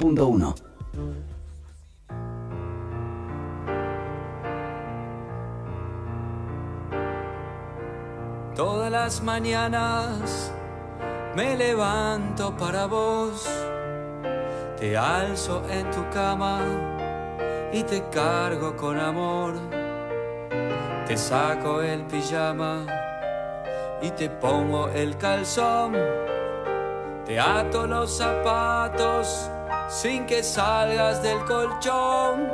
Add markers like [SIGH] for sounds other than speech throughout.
1. Todas las mañanas me levanto para vos, te alzo en tu cama y te cargo con amor, te saco el pijama y te pongo el calzón, te ato los zapatos sin que salgas del colchón.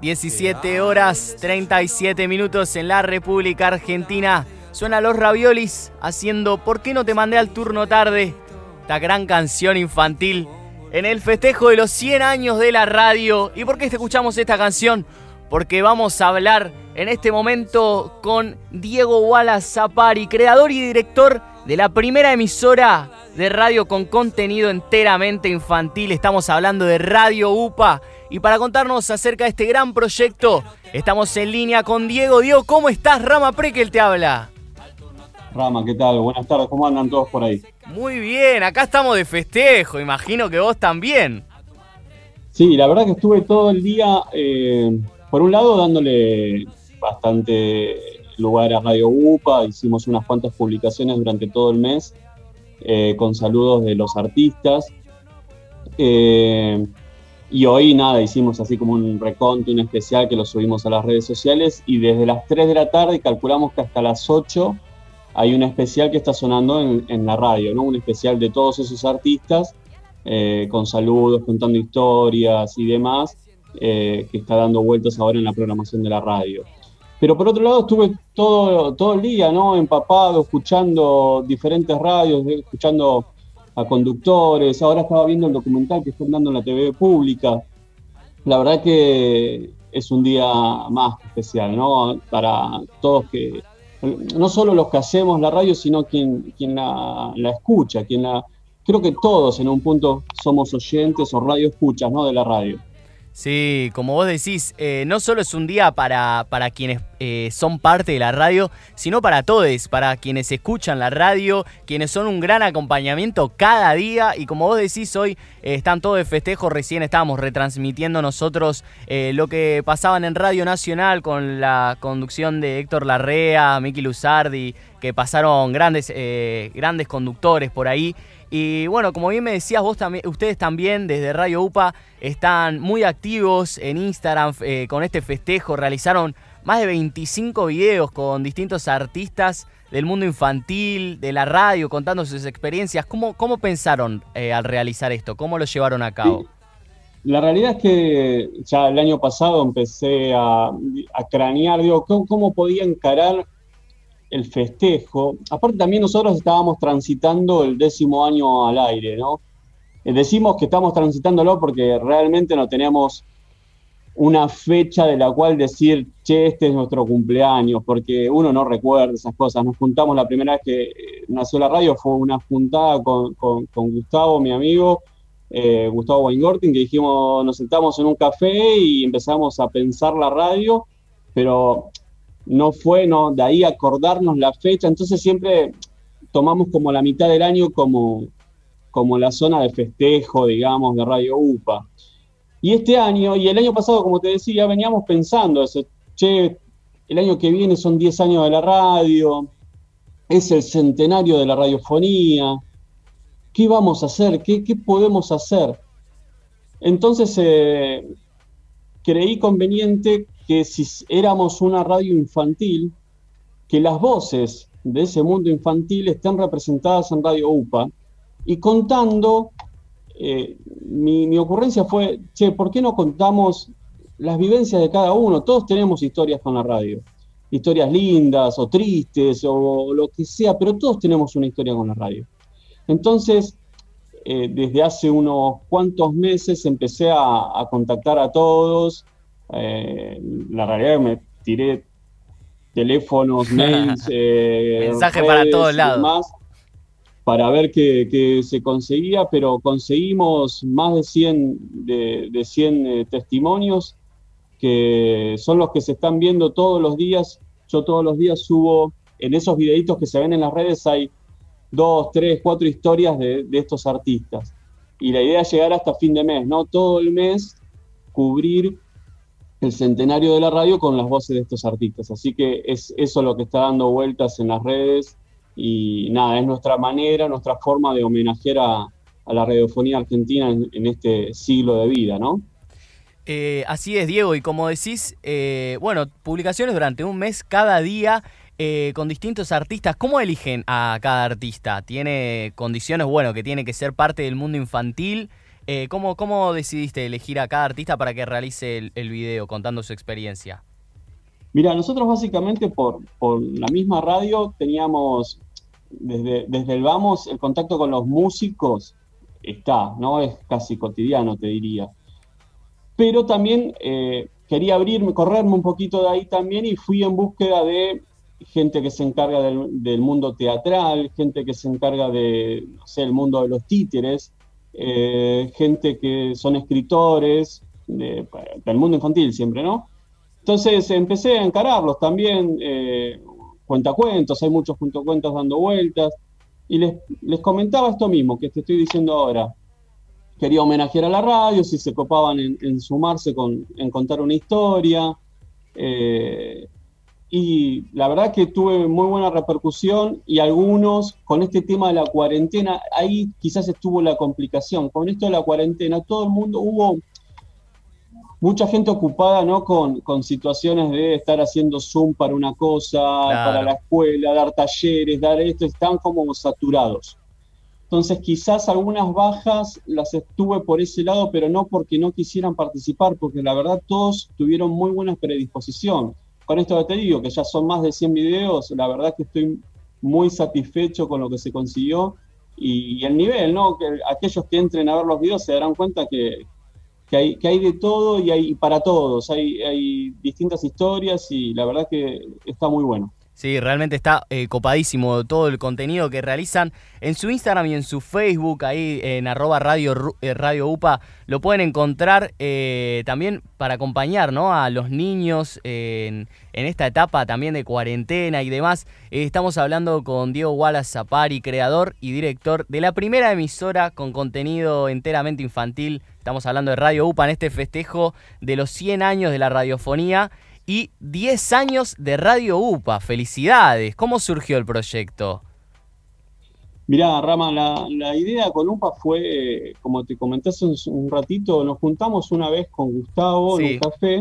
17 horas 37 minutos en la República Argentina. Suena los raviolis haciendo ¿Por qué no te mandé al turno tarde? Esta gran canción infantil en el festejo de los 100 años de la radio. ¿Y por qué escuchamos esta canción? Porque vamos a hablar en este momento con Diego Wallace Zapari, creador y director de la primera emisora de radio con contenido enteramente infantil. Estamos hablando de Radio UPA. Y para contarnos acerca de este gran proyecto, estamos en línea con Diego. Diego, ¿cómo estás? Rama Prekel te habla. Rama, ¿qué tal? Buenas tardes, ¿cómo andan todos por ahí? Muy bien, acá estamos de festejo, imagino que vos también. Sí, la verdad que estuve todo el día, eh, por un lado, dándole bastante lugar a Radio UPA, hicimos unas cuantas publicaciones durante todo el mes eh, con saludos de los artistas. Eh, y hoy nada, hicimos así como un reconto, un especial que lo subimos a las redes sociales y desde las 3 de la tarde calculamos que hasta las 8 hay un especial que está sonando en, la radio, ¿no? Un especial de todos esos artistas eh, con saludos, contando historias y demás, que está dando vueltas ahora en la programación de la radio. Pero por otro lado estuve todo, todo el día, ¿no? Empapado, escuchando diferentes radios, escuchando a conductores. Ahora estaba viendo el documental que están dando en la TV pública. La verdad que es un día más especial, ¿no? Para todos que, no solo los que hacemos la radio, sino quien, quien la, la escucha, quien la... Creo que todos en un punto somos oyentes o radio escuchas, ¿no? De la radio. Sí, como vos decís, eh, no solo es un día para, para quienes eh, son parte de la radio, sino para todos, para quienes escuchan la radio, quienes son un gran acompañamiento cada día. Y como vos decís, hoy eh, están todos de festejo. Recién estábamos retransmitiendo nosotros lo que pasaban en Radio Nacional con la conducción de Héctor Larrea, Miki Luzardi, que pasaron grandes, grandes conductores por ahí. Y bueno, como bien me decías vos también, ustedes también desde Radio UPA están muy activos en Instagram eh, con este festejo. Realizaron más de 25 videos con distintos artistas del mundo infantil, de la radio, contando sus experiencias. ¿Cómo, cómo pensaron eh, al realizar esto? ¿Cómo lo llevaron a cabo? La realidad es que ya el año pasado empecé a, cranear, digo, ¿cómo podía encarar el festejo. Aparte también nosotros estábamos transitando el décimo año al aire, ¿no? Eh, decimos que estamos transitándolo porque realmente no tenemos una fecha de la cual decir, che, este es nuestro cumpleaños, porque uno no recuerda esas cosas. Nos juntamos la primera vez que eh, nació la radio, fue una juntada con, Gustavo, mi amigo, eh, Gustavo Weingorting, que dijimos, nos sentamos en un café y empezamos a pensar la radio, pero no fue, no, de ahí acordarnos la fecha, entonces siempre tomamos como la mitad del año como, como la zona de festejo, digamos, de Radio UPA. Y este año, y el año pasado, como te decía, veníamos pensando, che, el año que viene son 10 años de la radio, es el centenario de la radiofonía, ¿qué vamos a hacer? ¿Qué, qué podemos hacer? Entonces eh, creí conveniente que si éramos una radio infantil, que las voces de ese mundo infantil estén representadas en Radio UPA y contando, eh, mi, ocurrencia fue, che, ¿por qué no contamos las vivencias de cada uno? Todos tenemos historias con la radio, historias lindas o tristes o lo que sea, pero todos tenemos una historia con la radio. Entonces, eh, desde hace unos cuantos meses empecé a contactar a todos, eh, la realidad es que me tiré teléfonos, [LAUGHS] mails, eh, mensajes para todos lados. para ver qué, se conseguía, pero conseguimos más de 100, de, 100 eh, testimonios que son los que se están viendo todos los días. Yo todos los días subo, en esos videitos que se ven en las redes hay dos, tres, cuatro historias de, de estos artistas. y la idea es llegar hasta fin de mes, ¿no? Todo el mes cubrir el centenario de la radio con las voces de estos artistas. Así que es eso lo que está dando vueltas en las redes y nada, es nuestra manera, nuestra forma de homenajear a, la radiofonía argentina en, este siglo de vida, ¿no? Eh, así es, Diego, y como decís, eh, bueno, publicaciones durante un mes cada día eh, con distintos artistas. ¿Cómo eligen a cada artista? ¿Tiene condiciones, bueno, que tiene que ser parte del mundo infantil? Eh, ¿cómo, ¿cómo, decidiste elegir a cada artista para que realice el, video contando su experiencia? Mira, nosotros básicamente por, por, la misma radio teníamos, desde, desde el vamos, el contacto con los músicos está, ¿no? Es casi cotidiano, te diría. Pero también eh, quería abrirme, correrme un poquito de ahí también y fui en búsqueda de gente que se encarga del, mundo teatral, gente que se encarga de, no sé, mundo de los títeres, eh, gente que son escritores, del mundo infantil siempre, ¿no? Entonces empecé a encararlos también, eh, cuentacuentos, hay muchos cuentacuentos dando vueltas, y les, les comentaba esto mismo que te estoy diciendo ahora. Quería homenajear a la radio, si se copaban en, sumarse con, en contar una historia. Eh, y la verdad que tuve muy buena repercusión y algunos con este tema de la cuarentena, ahí quizás estuvo la complicación. Con esto de la cuarentena, todo el mundo hubo mucha gente ocupada ¿no? con, situaciones de estar haciendo Zoom para una cosa, para la escuela, dar talleres, dar esto, están como saturados. Entonces quizás algunas bajas las estuve por ese lado, pero no porque no quisieran participar, porque la verdad todos tuvieron muy buena predisposición con esto te digo, que ya son más de 100 videos, la verdad que estoy muy satisfecho con lo que se consiguió y, el nivel, ¿no? Que aquellos que entren a ver los videos se darán cuenta que, hay, que hay de todo y hay para todos, hay, hay distintas historias y la verdad que está muy bueno. Sí, realmente está eh, copadísimo todo el contenido que realizan en su Instagram y en su Facebook, ahí en arroba radio, eh, radio UPA, lo pueden encontrar eh, también para acompañar ¿no? a los niños en, esta etapa también de cuarentena y demás. estamos hablando con Diego Wallace Zapari, creador y director de la primera emisora con contenido enteramente infantil. Estamos hablando de Radio UPA en este festejo de los 100 años de la radiofonía y 10 años de Radio UPA. Felicidades. ¿Cómo surgió el proyecto? Mirá, Rama, la, idea con UPA fue, como te comenté hace un, ratito, nos juntamos una vez con Gustavo en un café.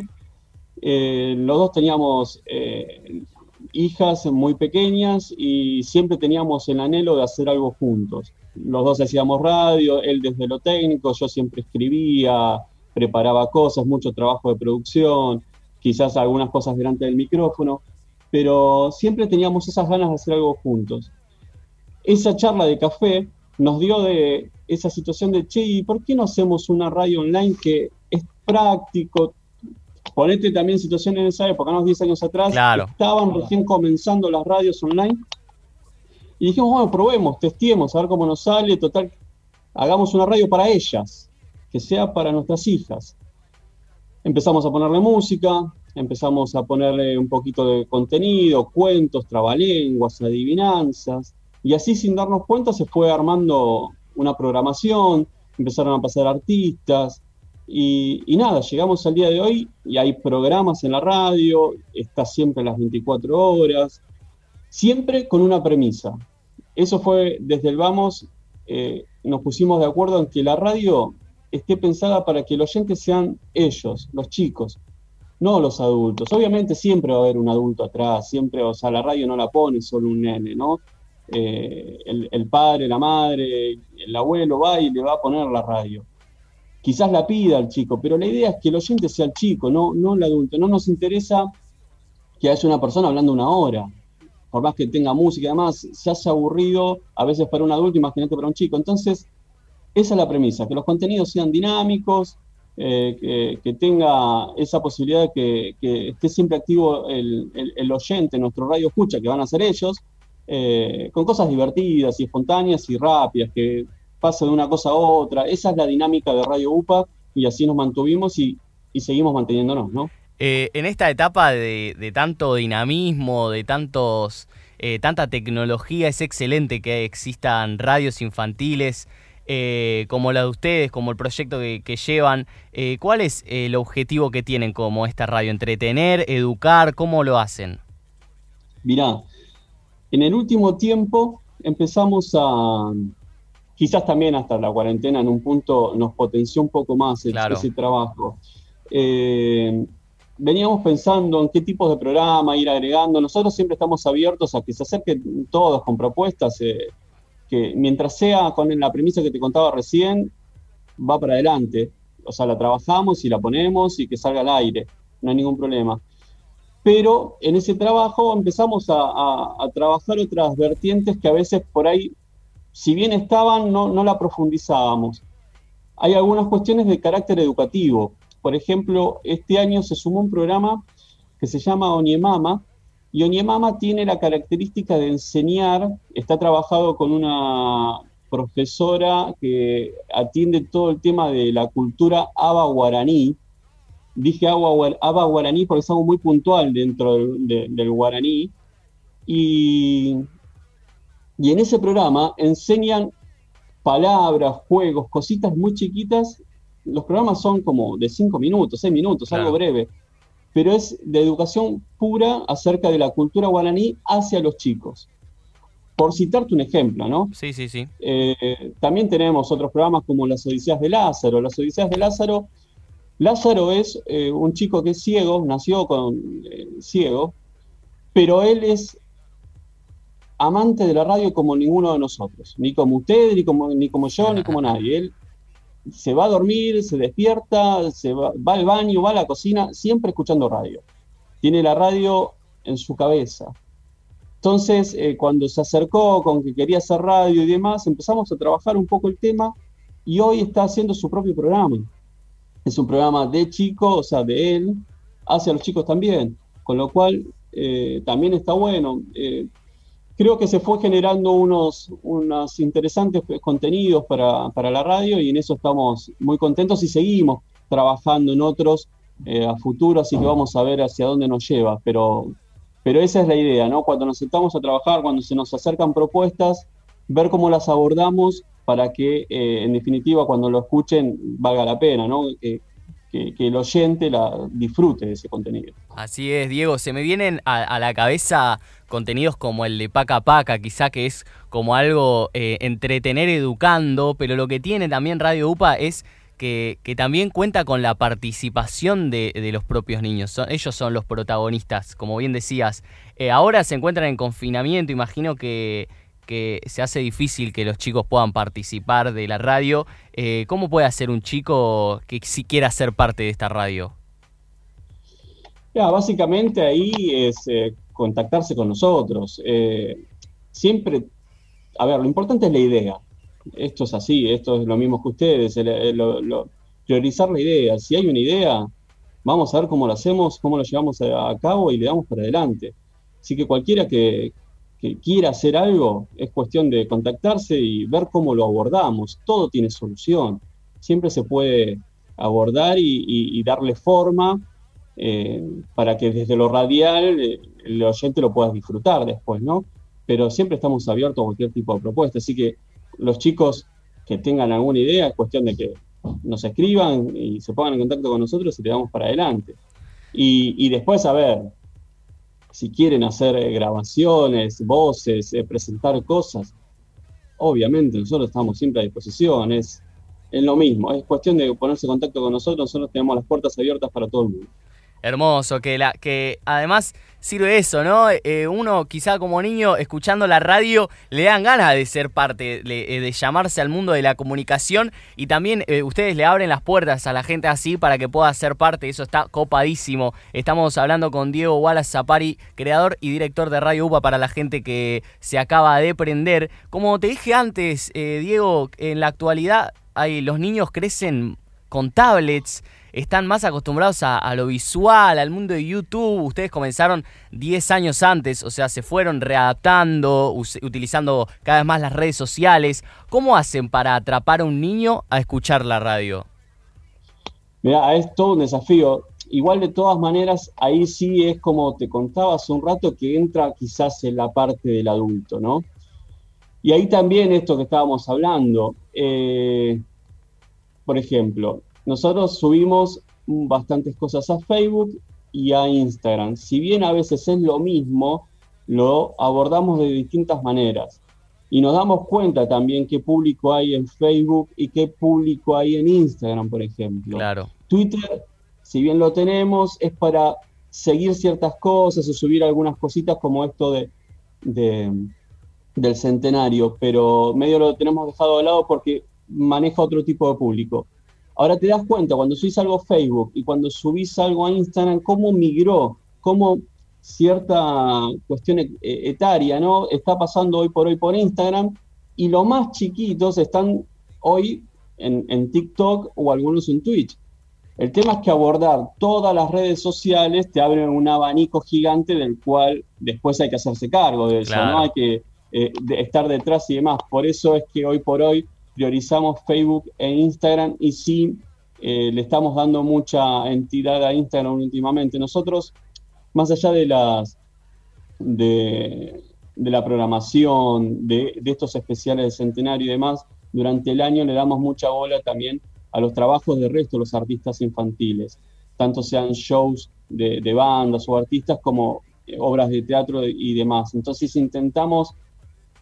Eh, los dos teníamos eh, hijas muy pequeñas y siempre teníamos el anhelo de hacer algo juntos. Los dos hacíamos radio, él desde lo técnico, yo siempre escribía, preparaba cosas, mucho trabajo de producción quizás algunas cosas delante del micrófono, pero siempre teníamos esas ganas de hacer algo juntos. Esa charla de café nos dio de esa situación de, che, ¿y por qué no hacemos una radio online que es práctico? Ponete también situaciones en esa época, unos 10 años atrás, estaban recién comenzando las radios online. Y dijimos, bueno, probemos, testiemos, a ver cómo nos sale, total, hagamos una radio para ellas, que sea para nuestras hijas empezamos a ponerle música, empezamos a ponerle un poquito de contenido, cuentos, trabalenguas, adivinanzas, y así sin darnos cuenta se fue armando una programación, empezaron a pasar artistas, y, nada, llegamos al día de hoy y hay programas en la radio, está siempre a las 24 horas, siempre con una premisa. Eso fue desde el vamos, eh, nos pusimos de acuerdo en que la radio esté pensada para que los oyentes sean ellos, los chicos, no los adultos. Obviamente siempre va a haber un adulto atrás, siempre, o sea, la radio no la pone solo un nene, ¿no? Eh, el, padre, la madre, el abuelo va y le va a poner la radio. Quizás la pida al chico, pero la idea es que el oyente sea el chico, no, no el adulto. No nos interesa que haya una persona hablando una hora, por más que tenga música y demás, se hace aburrido a veces para un adulto, imagínate para un chico. Entonces, esa es la premisa, que los contenidos sean dinámicos, eh, que, tenga esa posibilidad de que, esté siempre activo el, oyente, nuestro radio escucha, que van a ser ellos, eh, con cosas divertidas y espontáneas y rápidas, que pase de una cosa a otra. Esa es la dinámica de Radio UPA y así nos mantuvimos y, seguimos manteniéndonos, ¿no? Eh, en esta etapa de, tanto dinamismo, de tantos, tanta tecnología, es excelente que existan radios infantiles eh, como la de ustedes, como el proyecto que, llevan, eh, ¿cuál es el objetivo que tienen como esta radio? ¿Entretener, educar? ¿Cómo lo hacen? Mirá, en el último tiempo empezamos a, quizás también hasta la cuarentena en un punto nos potenció un poco más ese trabajo. Eh, veníamos pensando en qué tipos de programa ir agregando. Nosotros siempre estamos abiertos a que se acerquen todos con propuestas que mientras sea con la premisa que te contaba recién, va para adelante. O sea, la trabajamos y la ponemos y que salga al aire, no hay ningún problema. Pero en ese trabajo empezamos a, trabajar otras vertientes que a veces por ahí, si bien estaban, no, no la profundizábamos. Hay algunas cuestiones de carácter educativo. Por ejemplo, este año se sumó un programa que se llama Oniemama, y Onyemama tiene la característica de enseñar, está trabajado con una profesora que atiende todo el tema de la cultura aba guaraní. Dije aba guaraní porque es algo muy puntual dentro del, guaraní. Y, y en ese programa enseñan palabras, juegos, cositas muy chiquitas. Los programas son como de cinco minutos, seis minutos, algo breve pero es de educación pura acerca de la cultura guaraní hacia los chicos. Por citarte un ejemplo, ¿no? Sí, sí, sí. Eh, también tenemos otros programas como Las Odiseas de Lázaro. Las Odiseas de Lázaro, Lázaro es eh, un chico que es ciego, nació con eh, ciego, pero él es amante de la radio como ninguno de nosotros, ni como usted, ni como, ni como yo, ni como nadie. Él se va a dormir, se despierta, se va, al baño, va a la cocina, siempre escuchando radio. Tiene la radio en su cabeza. Entonces, eh, cuando se acercó con que quería hacer radio y demás, empezamos a trabajar un poco el tema y hoy está haciendo su propio programa. Es un programa de chico, o sea, de él, hacia los chicos también, con lo cual eh, también está bueno. Eh, creo que se fue generando unos, unos interesantes contenidos para, la radio y en eso estamos muy contentos y seguimos trabajando en otros eh, a futuro, así que vamos a ver hacia dónde nos lleva. Pero, pero esa es la idea, ¿no? Cuando nos sentamos a trabajar, cuando se nos acercan propuestas, ver cómo las abordamos para que, eh, en definitiva, cuando lo escuchen, valga la pena, ¿no? Que, el oyente la disfrute de ese contenido. Así es, Diego. Se me vienen a, la cabeza contenidos como el de Paca Paca, quizá que es como algo eh, entretener educando, pero lo que tiene también Radio UPA es que, también cuenta con la participación de, los propios niños. ellos son los protagonistas, como bien decías. Eh, ahora se encuentran en confinamiento, imagino que que se hace difícil que los chicos puedan participar de la radio. Eh, ¿Cómo puede hacer un chico que si quiera ser parte de esta radio? Ya, básicamente ahí es eh, contactarse con nosotros. Eh, siempre, a ver, lo importante es la idea. Esto es así, esto es lo mismo que ustedes, priorizar la idea. Si hay una idea, vamos a ver cómo lo hacemos, cómo lo llevamos a cabo y le damos para adelante. Así que cualquiera que, que quiera hacer algo, es cuestión de contactarse y ver cómo lo abordamos. Todo tiene solución. Siempre se puede abordar y, darle forma eh, para que desde lo radial eh, el oyente lo pueda disfrutar después, ¿no? Pero siempre estamos abiertos a cualquier tipo de propuesta. Así que los chicos que tengan alguna idea, es cuestión de que nos escriban y se pongan en contacto con nosotros y le damos para adelante. Y, y después, a ver, si quieren hacer eh, grabaciones, voces, eh, presentar cosas, obviamente nosotros estamos siempre a disposición, es, es lo mismo, es cuestión de ponerse en contacto con nosotros, nosotros tenemos las puertas abiertas para todo el mundo. Hermoso, que, además sirve eso, ¿no? Eh, uno quizá como niño escuchando la radio le dan ganas de ser parte, de, eh, llamarse al mundo de la comunicación y también eh, ustedes le abren las puertas a la gente así para que pueda ser parte, eso está copadísimo. Estamos hablando con Diego Wallace Zapari, creador y director de Radio UPA para la gente que se acaba de prender. Como te dije antes, Diego, en la actualidad hay, los niños crecen con tablets están más acostumbrados a, lo visual, al mundo de YouTube. Ustedes comenzaron 10 años antes, o sea, se fueron readaptando, utilizando cada vez más las redes sociales. ¿Cómo hacen para atrapar a un niño a escuchar la radio? Mira, es todo un desafío. Igual de todas maneras, ahí sí es como te contaba hace un rato que entra quizás en la parte del adulto, ¿no? Y ahí también esto que estábamos hablando, eh, por ejemplo, nosotros subimos bastantes cosas a Facebook y a Instagram. Si bien a veces es lo mismo, lo abordamos de distintas maneras. Y nos damos cuenta también qué público hay en Facebook y qué público hay en Instagram, por ejemplo. Claro. Twitter, si bien lo tenemos, es para seguir ciertas cosas o subir algunas cositas como esto de, del centenario, pero medio lo tenemos dejado de lado porque maneja otro tipo de público. Ahora te das cuenta cuando subís algo a Facebook y cuando subís algo a Instagram, cómo migró, cómo cierta cuestión e-, etaria, ¿no? Está pasando hoy por hoy por Instagram y los más chiquitos están hoy en, en, TikTok o algunos en Twitch. El tema es que abordar todas las redes sociales te abren un abanico gigante del cual después hay que hacerse cargo de eso, ¿no? Hay que eh, estar detrás y demás. Por eso es que hoy por hoy priorizamos Facebook e Instagram y sí eh, le estamos dando mucha entidad a Instagram últimamente. Nosotros más allá de las de, la programación, de, estos especiales de centenario y demás, durante el año le damos mucha bola también a los trabajos de resto de los artistas infantiles, tanto sean shows de, bandas o artistas como eh, obras de teatro y demás. Entonces intentamos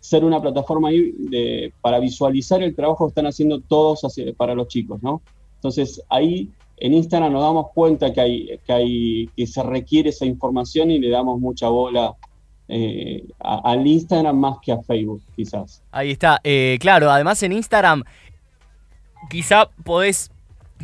ser una plataforma ahí para visualizar el trabajo que están haciendo todos para los chicos, ¿no? Entonces ahí en Instagram nos damos cuenta que, hay, que, hay, que se requiere esa información y le damos mucha bola eh, al Instagram más que a Facebook, quizás. Ahí está, eh, claro, además en Instagram quizá podés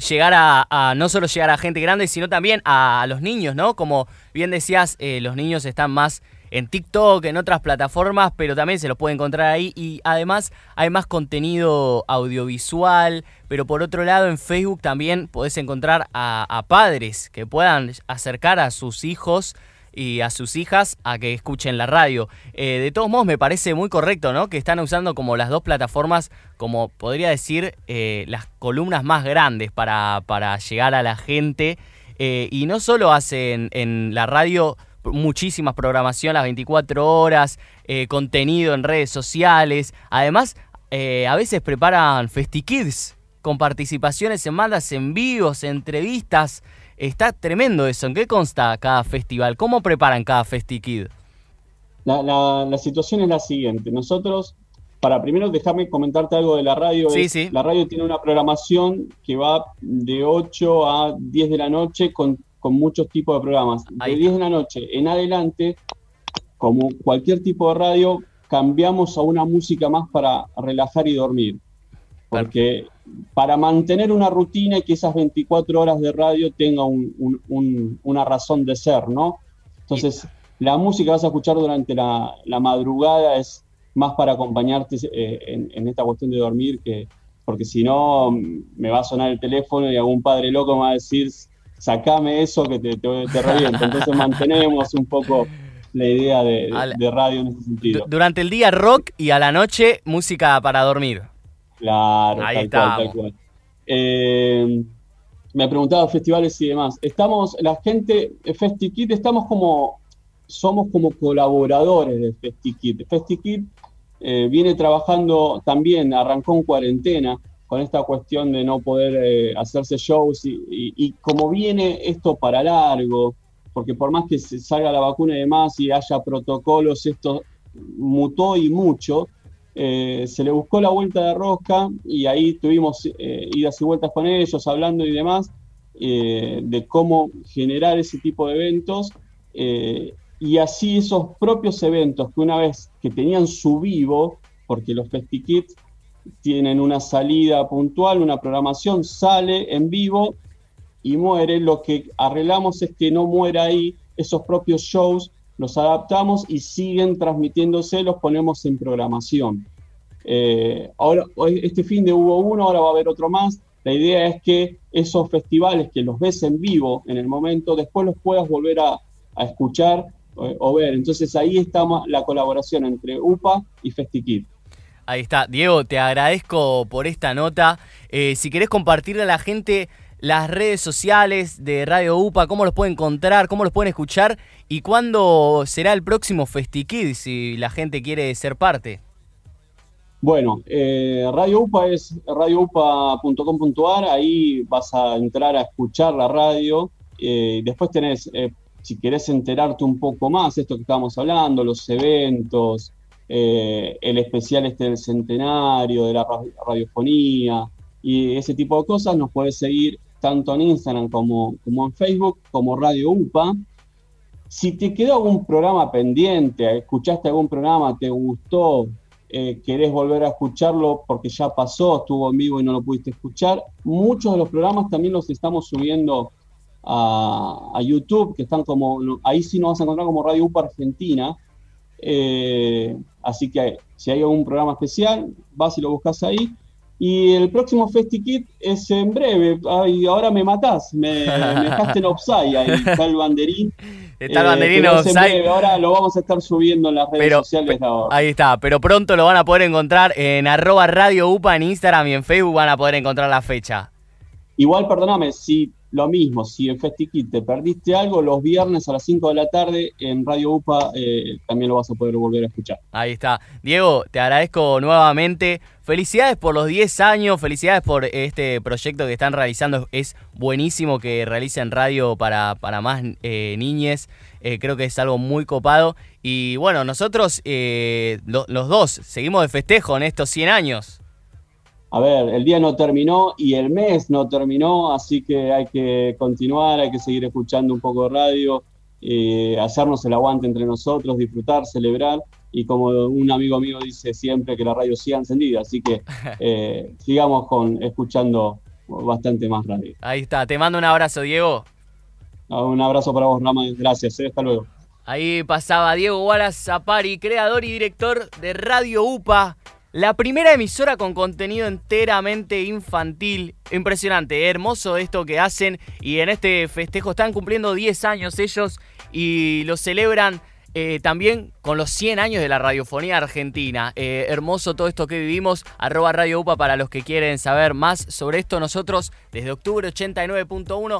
llegar a, no solo llegar a gente grande, sino también a, los niños, ¿no? Como bien decías, eh, los niños están más en TikTok, en otras plataformas, pero también se los puede encontrar ahí y además hay más contenido audiovisual, pero por otro lado en Facebook también podés encontrar a, padres que puedan acercar a sus hijos y a sus hijas a que escuchen la radio. Eh, de todos modos, me parece muy correcto, ¿no? Que están usando como las dos plataformas, como podría decir, eh, las columnas más grandes para, para llegar a la gente. Eh, y no solo hacen en la radio muchísimas programación las 24 horas, eh, contenido en redes sociales. Además, eh, a veces preparan FestiKids con participaciones en bandas en vivos, entrevistas. Está tremendo eso. ¿En qué consta cada festival? ¿Cómo preparan cada FestiKid? La, la, situación es la siguiente. Nosotros, para primero dejarme comentarte algo de la radio. Sí, sí. La radio tiene una programación que va de 8 a 10 de la noche con con muchos tipos de programas. De 10 de la noche en adelante, como cualquier tipo de radio, cambiamos a una música más para relajar y dormir. Porque para mantener una rutina y que esas 24 horas de radio tenga una razón de ser, ¿no? Entonces, la música que vas a escuchar durante la, madrugada es más para acompañarte eh, en, en, esta cuestión de dormir que porque si no me va a sonar el teléfono y algún padre loco me va a decir sacame eso que te, te, revienta. Entonces mantenemos un poco la idea de, radio en ese sentido. Durante el día rock y a la noche música para dormir. Claro, Ahí cual, eh, me preguntaba festivales y demás. Estamos, la gente, FestiKit, estamos como, somos como colaboradores de FestiKit. FestiKit eh, viene trabajando también, arrancó en cuarentena, con esta cuestión de no poder eh, hacerse shows y, como viene esto para largo, porque por más que se salga la vacuna y demás y haya protocolos, esto mutó y mucho, eh, se le buscó la vuelta de rosca y ahí tuvimos eh, idas y vueltas con ellos, hablando y demás, de cómo generar ese tipo de eventos. y así esos propios eventos que una vez que tenían su vivo, porque los FestiKits tienen una salida puntual, una programación, sale en vivo y muere. Lo que arreglamos es que no muera ahí esos propios shows, los adaptamos y siguen transmitiéndose, los ponemos en programación. Eh, ahora, este fin de hubo uno, ahora va a haber otro más. La idea es que esos festivales que los ves en vivo en el momento, después los puedas volver a, escuchar eh, o, ver. Entonces ahí está la colaboración entre UPA y FestiKit. Ahí está. Diego, te agradezco por esta nota. Eh, si querés compartirle a la gente las redes sociales de Radio UPA, cómo los pueden encontrar, cómo los pueden escuchar y cuándo será el próximo FestiKid si la gente quiere ser parte. Bueno, eh, Radio UPA es radioupa.com.ar, ahí vas a entrar a escuchar la radio. Eh, después tenés, si querés enterarte un poco más, esto que estábamos hablando, los eventos, el especial este del centenario, de la radiofonía y ese tipo de cosas, nos puedes seguir tanto en Instagram como, como en Facebook, como Radio UPA. Si te quedó algún programa pendiente, escuchaste algún programa, te gustó, eh, querés volver a escucharlo porque ya pasó, estuvo en vivo y no lo pudiste escuchar, muchos de los programas también los estamos subiendo a, YouTube, que están como, ahí sí nos vas a encontrar como Radio UPA Argentina. Eh, así que si hay algún programa especial, vas y lo buscas ahí. Y el próximo FestiKit es en breve. Ay, ahora me matás, me, me dejaste en offside, ahí [LAUGHS] está el banderín. Está el banderín eh, Ahora lo vamos a estar subiendo en las redes sociales. ahí está, pero pronto lo van a poder encontrar en arroba Radio UPA en Instagram y en Facebook van a poder encontrar la fecha. Igual, perdóname, si lo mismo, si en FestiKit te perdiste algo, los viernes a las 5 de la tarde en Radio UPA eh, también lo vas a poder volver a escuchar. Ahí está. Diego, te agradezco nuevamente. Felicidades por los 10 años, felicidades por este proyecto que están realizando. Es buenísimo que realicen radio para, para más eh, niñes. Eh, creo que es algo muy copado. Y bueno, nosotros, los dos, seguimos de festejo en estos 100 años a ver, el día no terminó y el mes no terminó, así que hay que continuar, hay que seguir escuchando un poco de radio, eh, hacernos el aguante entre nosotros, disfrutar, celebrar y como un amigo mío dice siempre que la radio siga encendida, así que [LAUGHS] eh, sigamos con escuchando bastante más radio. Ahí está, te mando un abrazo, Diego. Ah, un abrazo para vos, Rama, gracias, eh, hasta luego. Ahí pasaba Diego Wallace Zapari, creador y director de Radio UPA. La primera emisora con contenido enteramente infantil. Impresionante, hermoso esto que hacen. Y en este festejo están cumpliendo 10 años ellos y lo celebran eh, también con los 100 años de la radiofonía argentina. Eh, hermoso todo esto que vivimos. Arroba Radio UPA para los que quieren saber más sobre esto. Nosotros desde octubre 89.1